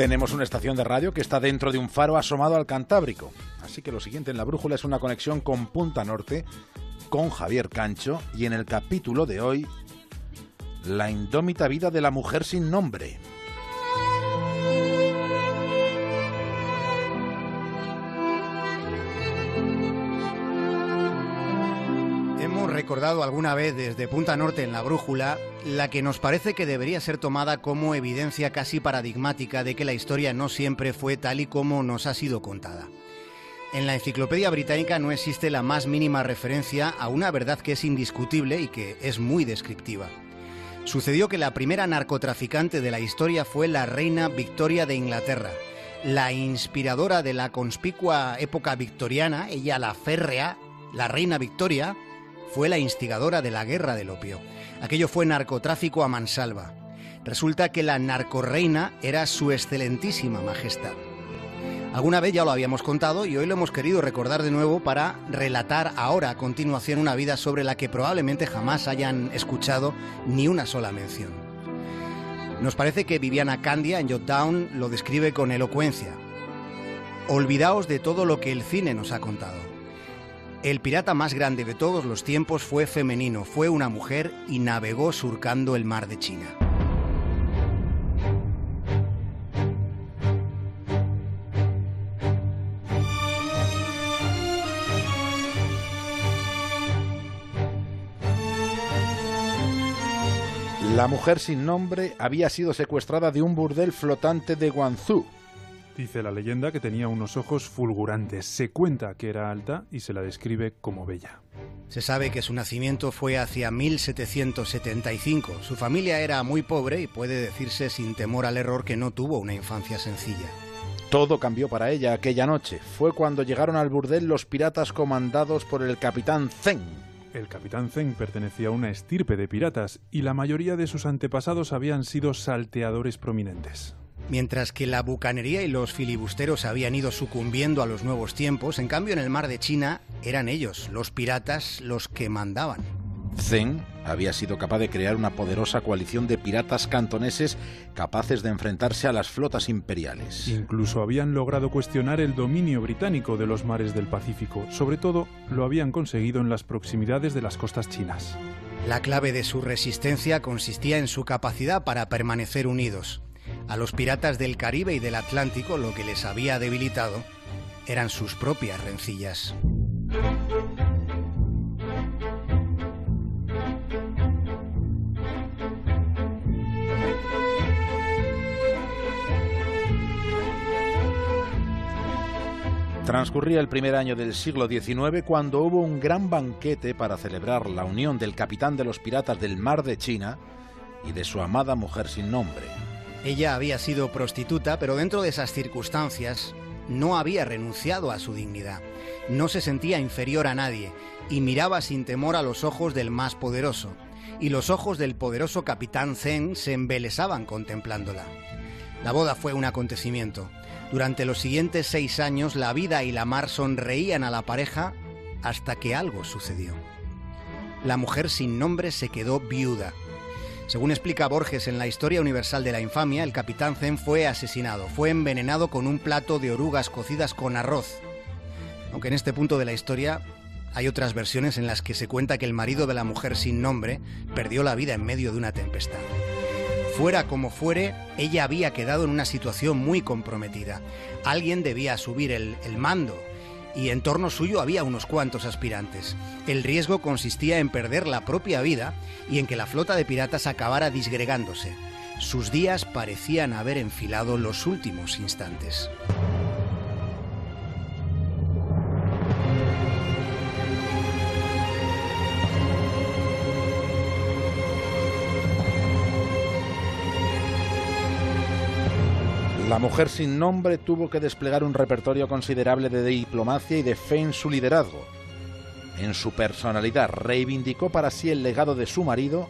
Tenemos una estación de radio que está dentro de un faro asomado al Cantábrico. Así que lo siguiente en la brújula es una conexión con Punta Norte, con Javier Cancho, y en el capítulo de hoy, la indómita vida de la mujer sin nombre. Hemos recordado alguna vez desde Punta Norte en la brújula la que nos parece que debería ser tomada como evidencia casi paradigmática de que la historia no siempre fue tal y como nos ha sido contada. En la Enciclopedia Británica no existe la más mínima referencia a una verdad que es indiscutible y que es muy descriptiva. Sucedió que la primera narcotraficante de la historia fue la reina Victoria de Inglaterra, la inspiradora de la conspicua época victoriana, ella la férrea, la reina Victoria, fue la instigadora de la guerra del opio. Aquello fue narcotráfico a mansalva. Resulta que la narcorreina era su excelentísima majestad. Alguna vez ya lo habíamos contado y hoy lo hemos querido recordar de nuevo para relatar ahora a continuación una vida sobre la que probablemente jamás hayan escuchado ni una sola mención. Nos parece que Viviana Candia en Jotdown lo describe con elocuencia. Olvidaos de todo lo que el cine nos ha contado. El pirata más grande de todos los tiempos fue femenino, fue una mujer y navegó surcando el mar de China. La mujer sin nombre había sido secuestrada de un burdel flotante de Guangzhou. Dice la leyenda que tenía unos ojos fulgurantes. Se cuenta que era alta y se la describe como bella. Se sabe que su nacimiento fue hacia 1775. Su familia era muy pobre y puede decirse sin temor al error que no tuvo una infancia sencilla. Todo cambió para ella aquella noche. Fue cuando llegaron al burdel los piratas comandados por el capitán Zeng. El capitán Zeng pertenecía a una estirpe de piratas y la mayoría de sus antepasados habían sido salteadores prominentes. Mientras que la bucanería y los filibusteros habían ido sucumbiendo a los nuevos tiempos, en cambio en el mar de China eran ellos, los piratas, los que mandaban. Zeng había sido capaz de crear una poderosa coalición de piratas cantoneses capaces de enfrentarse a las flotas imperiales. Incluso habían logrado cuestionar el dominio británico de los mares del Pacífico. Sobre todo, lo habían conseguido en las proximidades de las costas chinas. La clave de su resistencia consistía en su capacidad para permanecer unidos. A los piratas del Caribe y del Atlántico lo que les había debilitado eran sus propias rencillas. Transcurría el primer año del siglo XIX cuando hubo un gran banquete para celebrar la unión del capitán de los piratas del Mar de China y de su amada mujer sin nombre. Ella había sido prostituta, pero dentro de esas circunstancias no había renunciado a su dignidad. No se sentía inferior a nadie y miraba sin temor a los ojos del más poderoso. Y los ojos del poderoso capitán Zen se embelesaban contemplándola. La boda fue un acontecimiento. Durante los siguientes seis años la vida y la mar sonreían a la pareja hasta que algo sucedió. La mujer sin nombre se quedó viuda. Según explica Borges en la Historia Universal de la Infamia, el capitán Zen fue asesinado, fue envenenado con un plato de orugas cocidas con arroz. Aunque en este punto de la historia hay otras versiones en las que se cuenta que el marido de la mujer sin nombre perdió la vida en medio de una tempestad. Fuera como fuere, ella había quedado en una situación muy comprometida. Alguien debía subir el, el, mando y en torno suyo había unos cuantos aspirantes. El riesgo consistía en perder la propia vida y en que la flota de piratas acabara disgregándose. Sus días parecían haber enfilado los últimos instantes. La mujer sin nombre tuvo que desplegar un repertorio considerable de diplomacia y de fe en su liderazgo. En su personalidad reivindicó para sí el legado de su marido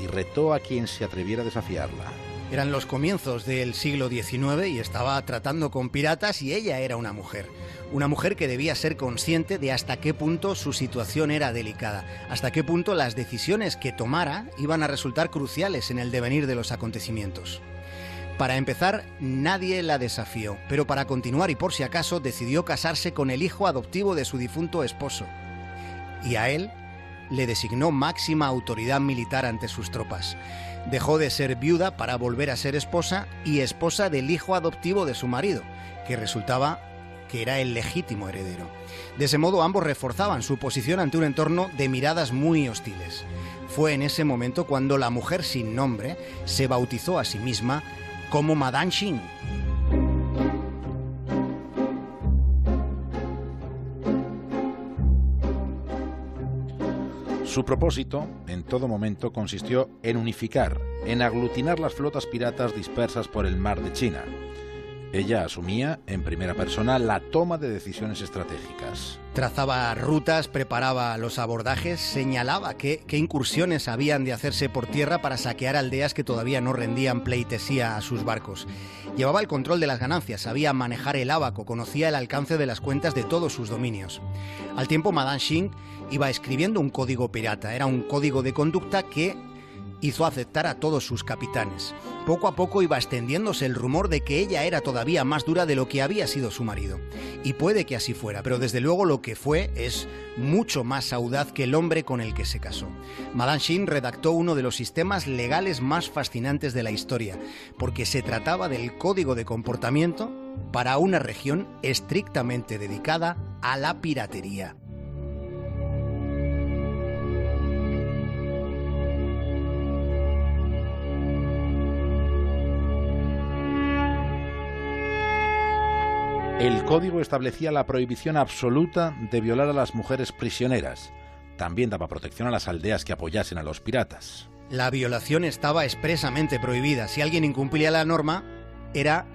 y retó a quien se atreviera a desafiarla. Eran los comienzos del siglo XIX y estaba tratando con piratas y ella era una mujer. Una mujer que debía ser consciente de hasta qué punto su situación era delicada, hasta qué punto las decisiones que tomara iban a resultar cruciales en el devenir de los acontecimientos. Para empezar, nadie la desafió, pero para continuar y por si acaso decidió casarse con el hijo adoptivo de su difunto esposo. Y a él le designó máxima autoridad militar ante sus tropas. Dejó de ser viuda para volver a ser esposa y esposa del hijo adoptivo de su marido, que resultaba que era el legítimo heredero. De ese modo ambos reforzaban su posición ante un entorno de miradas muy hostiles. Fue en ese momento cuando la mujer sin nombre se bautizó a sí misma como Madame Xin. Su propósito, en todo momento, consistió en unificar, en aglutinar las flotas piratas dispersas por el mar de China. Ella asumía, en primera persona, la toma de decisiones estratégicas. Trazaba rutas, preparaba los abordajes, señalaba qué, incursiones habían de hacerse por tierra para saquear aldeas que todavía no rendían pleitesía a sus barcos. Llevaba el control de las ganancias, sabía manejar el ábaco, conocía el alcance de las cuentas de todos sus dominios. Al tiempo, Madame Xing iba escribiendo un código pirata. Era un código de conducta que hizo aceptar a todos sus capitanes. Poco a poco iba extendiéndose el rumor de que ella era todavía más dura de lo que había sido su marido. Y puede que así fuera, pero desde luego lo que fue es mucho más audaz que el hombre con el que se casó. Madame Shin redactó uno de los sistemas legales más fascinantes de la historia, porque se trataba del código de comportamiento para una región estrictamente dedicada a la piratería. El código establecía la prohibición absoluta de violar a las mujeres prisioneras. También daba protección a las aldeas que apoyasen a los piratas. La violación estaba expresamente prohibida. Si alguien incumplía la norma, era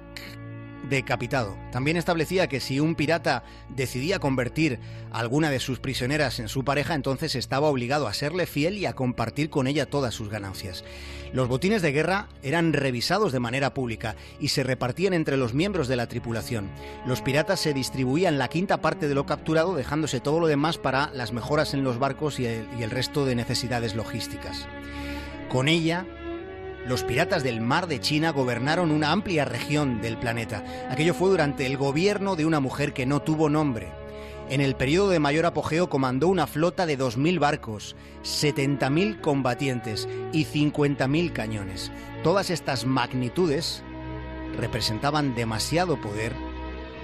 decapitado. También establecía que si un pirata decidía convertir alguna de sus prisioneras en su pareja, entonces estaba obligado a serle fiel y a compartir con ella todas sus ganancias. Los botines de guerra eran revisados de manera pública y se repartían entre los miembros de la tripulación. Los piratas se distribuían la quinta parte de lo capturado, dejándose todo lo demás para las mejoras en los barcos y el resto de necesidades logísticas. Con ella, los piratas del mar de China gobernaron una amplia región del planeta. Aquello fue durante el gobierno de una mujer que no tuvo nombre. En el periodo de mayor apogeo comandó una flota de 2.000 barcos, 70.000 combatientes y 50.000 cañones. Todas estas magnitudes representaban demasiado poder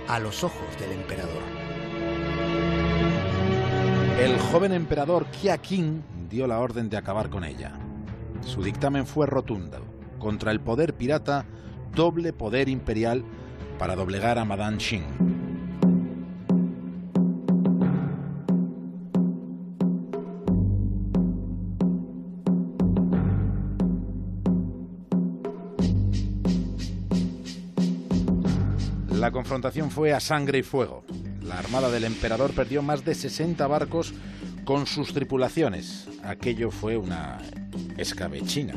a los ojos del emperador. El joven emperador Kia Qing dio la orden de acabar con ella. Su dictamen fue rotundo. Contra el poder pirata, doble poder imperial para doblegar a Madame Xing. La confrontación fue a sangre y fuego. La armada del emperador perdió más de 60 barcos con sus tripulaciones. Aquello fue una escabechina.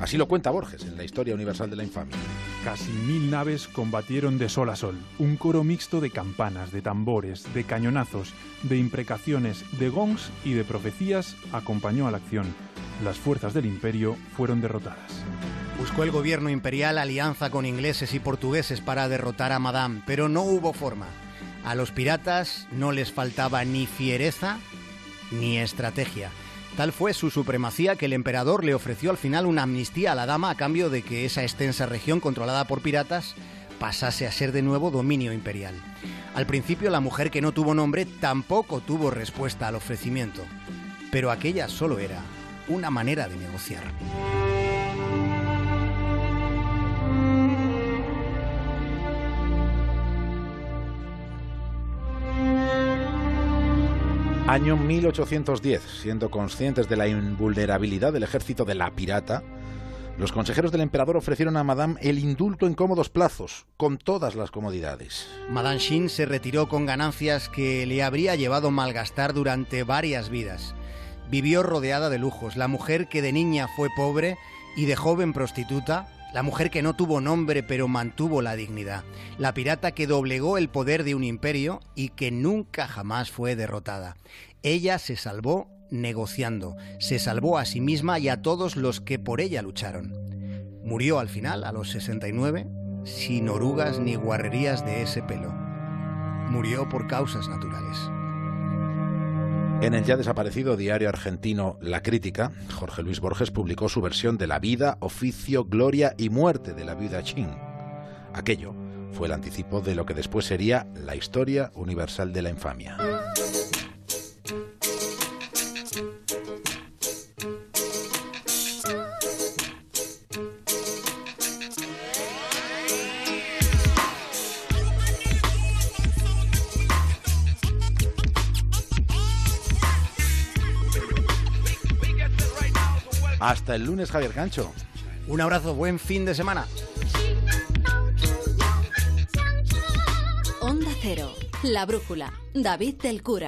Así lo cuenta Borges en la Historia Universal de la Infamia. Casi mil naves combatieron de sol a sol. Un coro mixto de campanas, de tambores, de cañonazos, de imprecaciones, de gongs y de profecías acompañó a la acción. Las fuerzas del imperio fueron derrotadas. Buscó el gobierno imperial alianza con ingleses y portugueses para derrotar a Madame, pero no hubo forma. A los piratas no les faltaba ni fiereza ni estrategia. Tal fue su supremacía que el emperador le ofreció al final una amnistía a la dama a cambio de que esa extensa región controlada por piratas pasase a ser de nuevo dominio imperial. Al principio la mujer que no tuvo nombre tampoco tuvo respuesta al ofrecimiento, pero aquella solo era una manera de negociar. Año 1810, siendo conscientes de la invulnerabilidad del ejército de la pirata, los consejeros del emperador ofrecieron a Madame el indulto en cómodos plazos, con todas las comodidades. Madame Xin se retiró con ganancias que le habría llevado malgastar durante varias vidas. Vivió rodeada de lujos, la mujer que de niña fue pobre y de joven prostituta, la mujer que no tuvo nombre pero mantuvo la dignidad, la pirata que doblegó el poder de un imperio y que nunca jamás fue derrotada. Ella se salvó negociando, se salvó a sí misma y a todos los que por ella lucharon. Murió al final, a los 69, sin orugas ni guarrerías de ese pelo. Murió por causas naturales. En el ya desaparecido diario argentino La Crítica, Jorge Luis Borges publicó su versión de la vida, oficio, gloria y muerte de la viuda Chin. Aquello fue el anticipo de lo que después sería la historia universal de la infamia. Hasta el lunes, Javier Cancho. Un abrazo, buen fin de semana. Onda Cero, La Brújula, David del Cura.